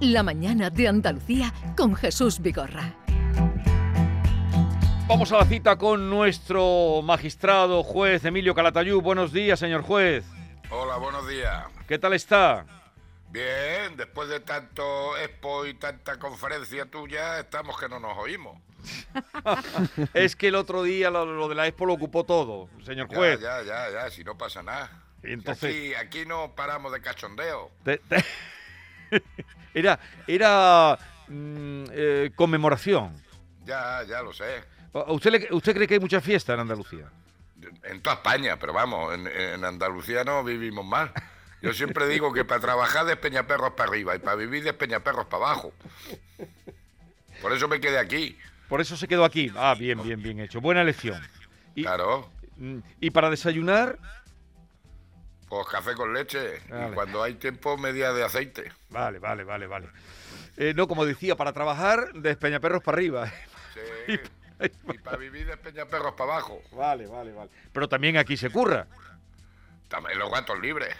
La mañana de Andalucía con Jesús Vigorra. Vamos a la cita con nuestro magistrado juez Emilio Calatayú. Buenos días, señor juez. Hola, buenos días. ¿Qué tal está? Bien, después de tanto expo y tanta conferencia tuya, estamos que no nos oímos. es que el otro día lo, de la expo lo ocupó todo, señor juez. Ya, ya, ya, si no pasa nada. entonces... aquí, no paramos de cachondeo. Era era mm, eh, conmemoración. Ya, ya lo sé. ¿Usted, ¿Usted cree que hay mucha fiesta en Andalucía? En toda España, pero vamos, en, Andalucía no vivimos mal. Yo siempre digo que para trabajar de Peñaperros para arriba y para vivir de Peñaperros para abajo. Por eso me quedé aquí. Por eso se quedó aquí. Ah, bien, bien, bien hecho. Buena elección. claro. Mm, ¿Y para desayunar? Pues café con leche. Y cuando hay tiempo, media de aceite. Vale, vale, vale, vale. Eh, no, como decía, para trabajar de Peñaperros para arriba. Sí. y, para vivir de Peñaperros para abajo. Vale, vale, vale. Pero también aquí se curra. También los gatos libres.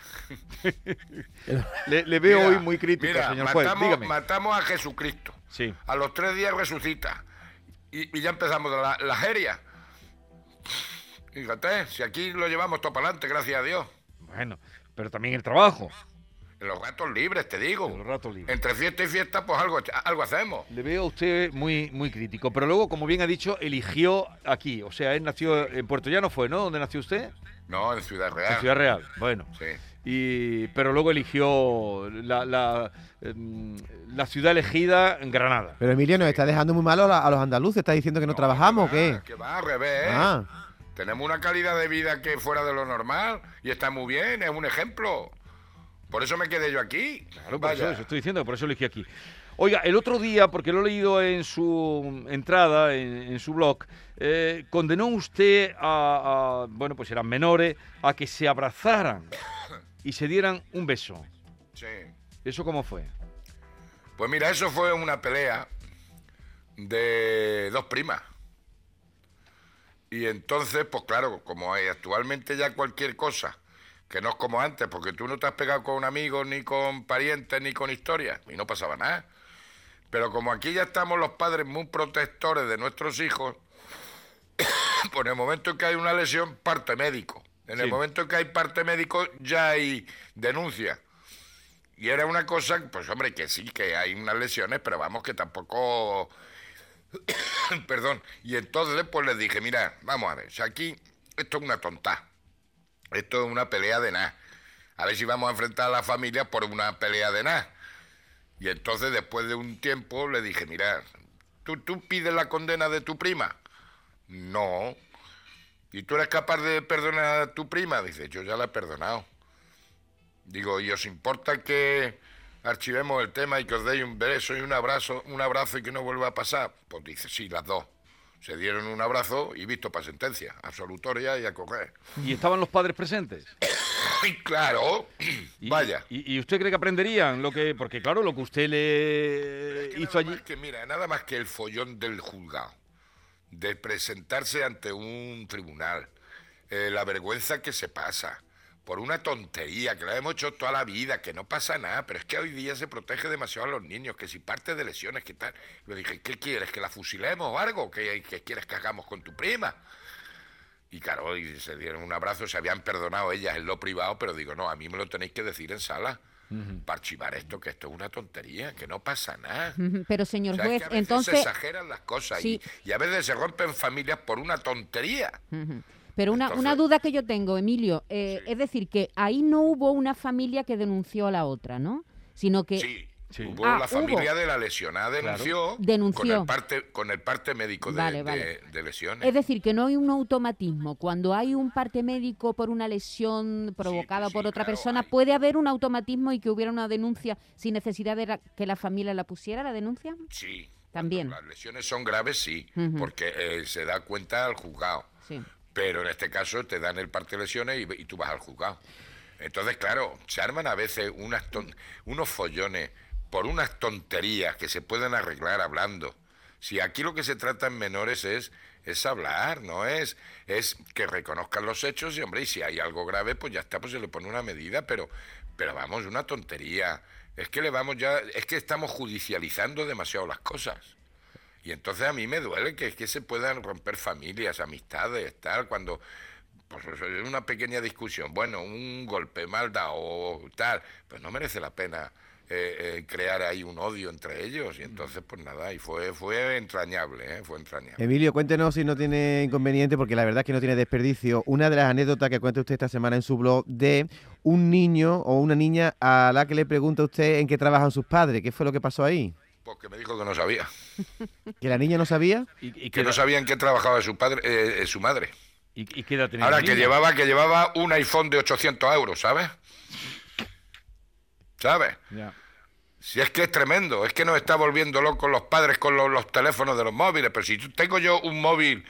le, veo hoy muy crítico, señor matamos, juez. Matamos a Jesucristo. Sí. A los tres días resucita. Y, ya empezamos la, la jeria. Fíjate, si aquí lo llevamos todo para adelante, gracias a Dios. Bueno, pero también el trabajo. Los gatos libres, te digo. Los ratos libres. Entre fiesta y fiesta, pues algo, algo hacemos. Le veo a usted muy, muy crítico. Pero luego, como bien ha dicho, eligió aquí. O sea, él nació en Puerto Llano, ¿fue, no? ¿Dónde nació usted? No, en Ciudad Real. En Ciudad Real, bueno. Sí. Y, pero luego eligió la, la, em, la, ciudad elegida en Granada. Pero Emilio, ¿nos está dejando muy malo a, los andaluces? ¿Está diciendo que no, trabajamos o qué? Que va al revés. Ah. Tenemos una calidad de vida que fuera de lo normal y está muy bien, es un ejemplo. Por eso me quedé yo aquí. Claro, por eso, estoy diciendo, por eso elegí aquí. Oiga, el otro día, porque lo he leído en su entrada, en, su blog, eh, condenó usted a, bueno, pues eran menores, a que se abrazaran y se dieran un beso. Sí. ¿Eso cómo fue? Pues mira, eso fue una pelea de dos primas. Y entonces, pues claro, como hay actualmente ya cualquier cosa, que no es como antes, porque tú no te has pegado con un amigo, ni con parientes, ni con historias, y no pasaba nada. Pero como aquí ya estamos los padres muy protectores de nuestros hijos, pues en el momento en que hay una lesión, parte médico. En el momento en que hay parte médico, ya hay denuncia. Y era una cosa, pues hombre, que sí, que hay unas lesiones, pero vamos, que tampoco Perdón. Y entonces pues les dije, mira, vamos a ver, si aquí esto es una tonta. Esto es una pelea de nada. A ver si vamos a enfrentar a la familia por una pelea de nada. Y entonces después de un tiempo le dije, mira, ¿tú, tú pides la condena de tu prima? No. ¿Y tú eres capaz de perdonar a tu prima? Dice, yo ya la he perdonado. Digo, ¿y os importa que archivemos el tema y que os deis un beso y un abrazo, un abrazo y que no vuelva a pasar? Pues dice, sí, las dos. Se dieron un abrazo y visto para sentencia, absolutoria y a correr. ¿Y estaban los padres presentes? claro, vaya. Y, usted cree que aprenderían lo que, porque claro, lo que usted le hizo allí? que mira, nada más que el follón del juzgado, de presentarse ante un tribunal, eh, la vergüenza que se pasa, por una tontería que la hemos hecho toda la vida, que no pasa nada, pero es que hoy día se protege demasiado a los niños, que si parte de lesiones, que tal. Le dije, ¿qué quieres? ¿Que la fusilemos o algo? ¿Qué, quieres que hagamos con tu prima? Y claro, y se dieron un abrazo, se habían perdonado ellas en lo privado, pero digo, no, a mí me lo tenéis que decir en sala. Para archivar esto, que esto es una tontería, que no pasa nada. Pero señor juez, a veces entonces... Se exageran las cosas y, a veces se rompen familias por una tontería. Pero una, una duda que yo tengo, Emilio, eh, es decir, que ahí no hubo una familia que denunció a la otra, ¿no? Sino que... Sí. Hubo la familia de la lesionada denunció, denunció. Con, el parte, con el parte médico de, lesiones. Es decir, que no hay un automatismo. Cuando hay un parte médico por una lesión provocada por otra persona, ¿puede haber un automatismo y que hubiera una denuncia sin necesidad de que la familia la pusiera, la denuncia? Sí. También. las lesiones son graves, sí, porque eh, se da cuenta al juzgado. Sí. Pero en este caso te dan el parte de lesiones y, tú vas al juzgado. Entonces, claro, se arman a veces unas unos follones por unas tonterías que se pueden arreglar hablando. Si aquí lo que se trata en menores es, es hablar, no es, es que reconozcan los hechos y, hombre, y si hay algo grave, pues ya está, pues se le pone una medida, pero, pero vamos, una tontería. Es que le vamos ya, es que estamos judicializando demasiado las cosas. Y entonces a mí me duele que, que se puedan romper familias, amistades, tal, cuando pues, es una pequeña discusión, bueno, un golpe mal dado o tal, pues no merece la pena eh, eh, crear ahí un odio entre ellos. Y entonces, pues nada, y fue, fue entrañable, ¿eh? fue entrañable. Emilio, cuéntenos si no tiene inconveniente, porque la verdad es que no tiene desperdicio. Una de las anécdotas que cuenta usted esta semana en su blog de un niño o una niña a la que le pregunta usted en qué trabajan sus padres. ¿Qué fue lo que pasó ahí? Porque me dijo que no sabía. ¿Que la niña no sabía? ¿Y, y Que no edad- sabía en qué trabajaba su padre, eh, eh, su madre. y- y qué edad tenía Ahora que llevaba, que llevaba un iPhone de 800 euros, ¿sabes? ¿Sabes? Ya. Si es que es tremendo, es que nos está volviendo locos los padres con los, los teléfonos de los móviles. Pero si tengo yo un móvil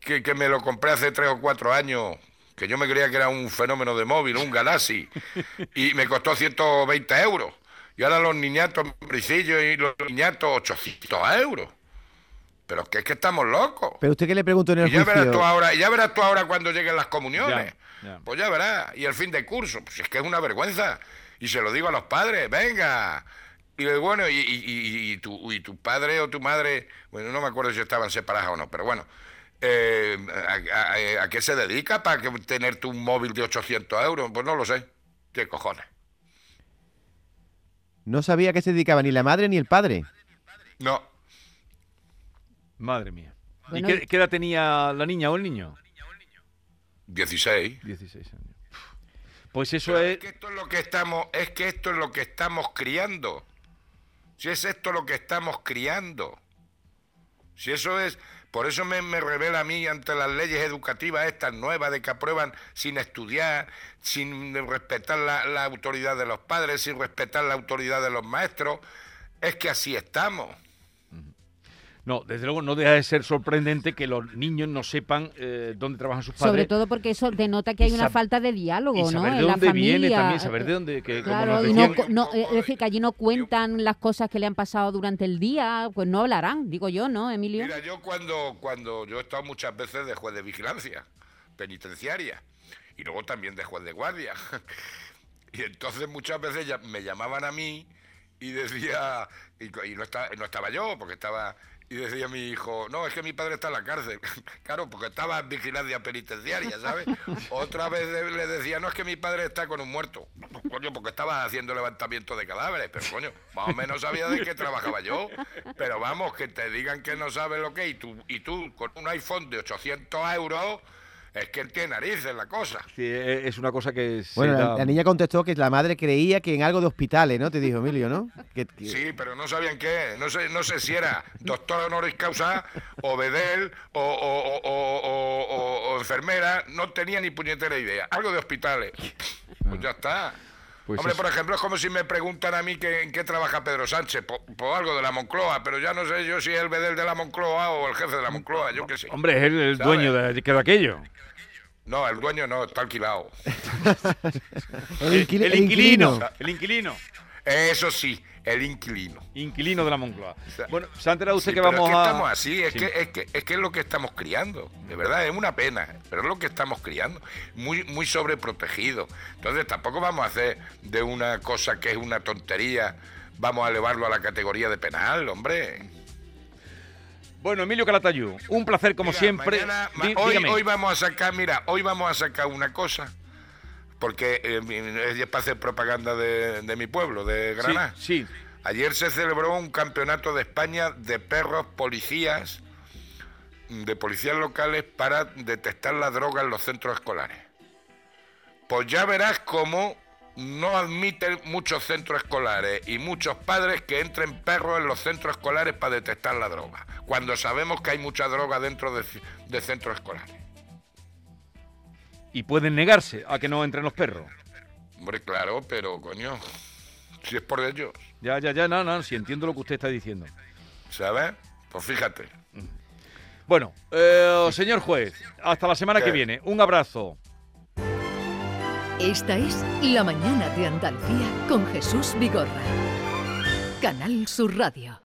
que, que me lo compré hace tres o cuatro años, que yo me creía que era un fenómeno de móvil, un Galaxy, y me costó 120 euros. Y ahora los niñatos, bricillos y los niñatos, 800 euros. Pero es que es que estamos locos. Pero usted qué le preguntó en el Y ya verás tú ahora, y ya verás tú ahora cuando lleguen las comuniones. Ya, ya. Pues ya verás. Y el fin de curso, pues es que es una vergüenza. Y se lo digo a los padres, venga. Y bueno, y, y, y- y tu, y tu padre o tu madre, bueno, no me acuerdo si estaban separadas o no, pero bueno, eh, a, a- a qué se dedica para que tener tu un móvil de 800 euros? Pues no lo sé. ¿Qué cojones? No sabía a qué se dedicaba ni la madre ni el padre. No, Madre mía. Bueno, ¿Y qué, qué edad tenía la niña o el niño? 16. 16 años. Pues eso Pero es... es que esto es lo que estamos, es que esto es lo que estamos criando. Si es esto lo que estamos criando. Si eso es, por eso me, revela a mí ante las leyes educativas estas nuevas de que aprueban sin estudiar, sin respetar la autoridad de los padres, sin respetar la autoridad de los maestros. Es que así estamos. No, desde luego no deja de ser sorprendente que los niños no sepan eh, dónde trabajan sus padres. Sobre todo porque eso denota que hay Y una falta de y diálogo, saber ¿no? de en la dónde viene familia. también, saber de dónde... Que, como Claro, nos y no, decían- co- no, eh, es decir, que allí no cuentan las cosas que le han pasado durante el día, pues no hablarán, digo yo, ¿no, Emilio? Mira, yo cuando, cuando yo he estado muchas veces de juez de vigilancia penitenciaria y luego también de juez de guardia. Y entonces muchas veces ya- me llamaban a mí y decía, y, y no, estaba, no estaba yo, porque estaba, y decía mi hijo, no, es que mi padre está en la cárcel. claro, porque estaba en vigilancia penitenciaria, ¿sabes? Otra vez le- decía, no, es que mi padre está con un muerto. Coño, porque estaba haciendo levantamiento de cadáveres, pero coño, más o menos sabía de qué trabajaba yo. Pero vamos, que te digan que no sabes lo que es, y tú, y tú con un iPhone de 800 euros, es que tiene narices la cosa. Sí, eh, es una cosa que Bueno, la, niña contestó que la madre creía que en algo de hospitales, ¿no? Te dijo Emilio, ¿no? Que- que- Sí, pero no sabían qué. No sé, no sé si era doctor honoris causa o bedel o, o- o- o- o- o- o enfermera. No tenía ni puñetera idea. Algo de hospitales. Pues ya está. Pues Hombre, por ejemplo, es como si me preguntan a mí que, en qué trabaja Pedro Sánchez. Por, por algo de la Moncloa, pero ya no sé yo si es el bedel de la Moncloa o el jefe de la Moncloa. Yo qué sé. Hombre, es el, dueño de, de aquello. No, el dueño no, está alquilado. el, el inquilino. El inquilino. Eso sí, el inquilino. Inquilino de la Moncloa. sea, Bueno, enterado usted Sí, que vamos es que a... estamos así, es, Sí. que, es, que, es que es lo que estamos criando, de verdad, es una pena, pero es lo que estamos criando, muy, muy sobreprotegido. Entonces tampoco vamos a hacer de una cosa que es una tontería, vamos a elevarlo a la categoría de penal, hombre. Bueno, Emilio Calatayú, un placer como Mira, siempre. mañana- hoy, hoy vamos a sacar, mira, hoy vamos a sacar una cosa, porque eh, es para hacer propaganda de, de mi pueblo, de Sí, Granada. sí. Ayer se celebró un campeonato de España de perros policías, de policías locales para detectar la droga en los centros escolares. Pues ya verás cómo no admiten muchos centros escolares y muchos padres que entren perros en los centros escolares para detectar la droga, cuando sabemos que hay mucha droga dentro de, de centros escolares. Y pueden negarse a que no entren los perros. Hombre, claro, pero coño, si es por ellos, Ya, ya, ya, no, no, si entiendo lo que usted está diciendo. ¿sabes? Pues fíjate. Bueno, eh, señor juez, hasta la semana que viene. Un abrazo. Esta es La Mañana de Andalucía con Jesús Vigorra. Canal Sur Radio.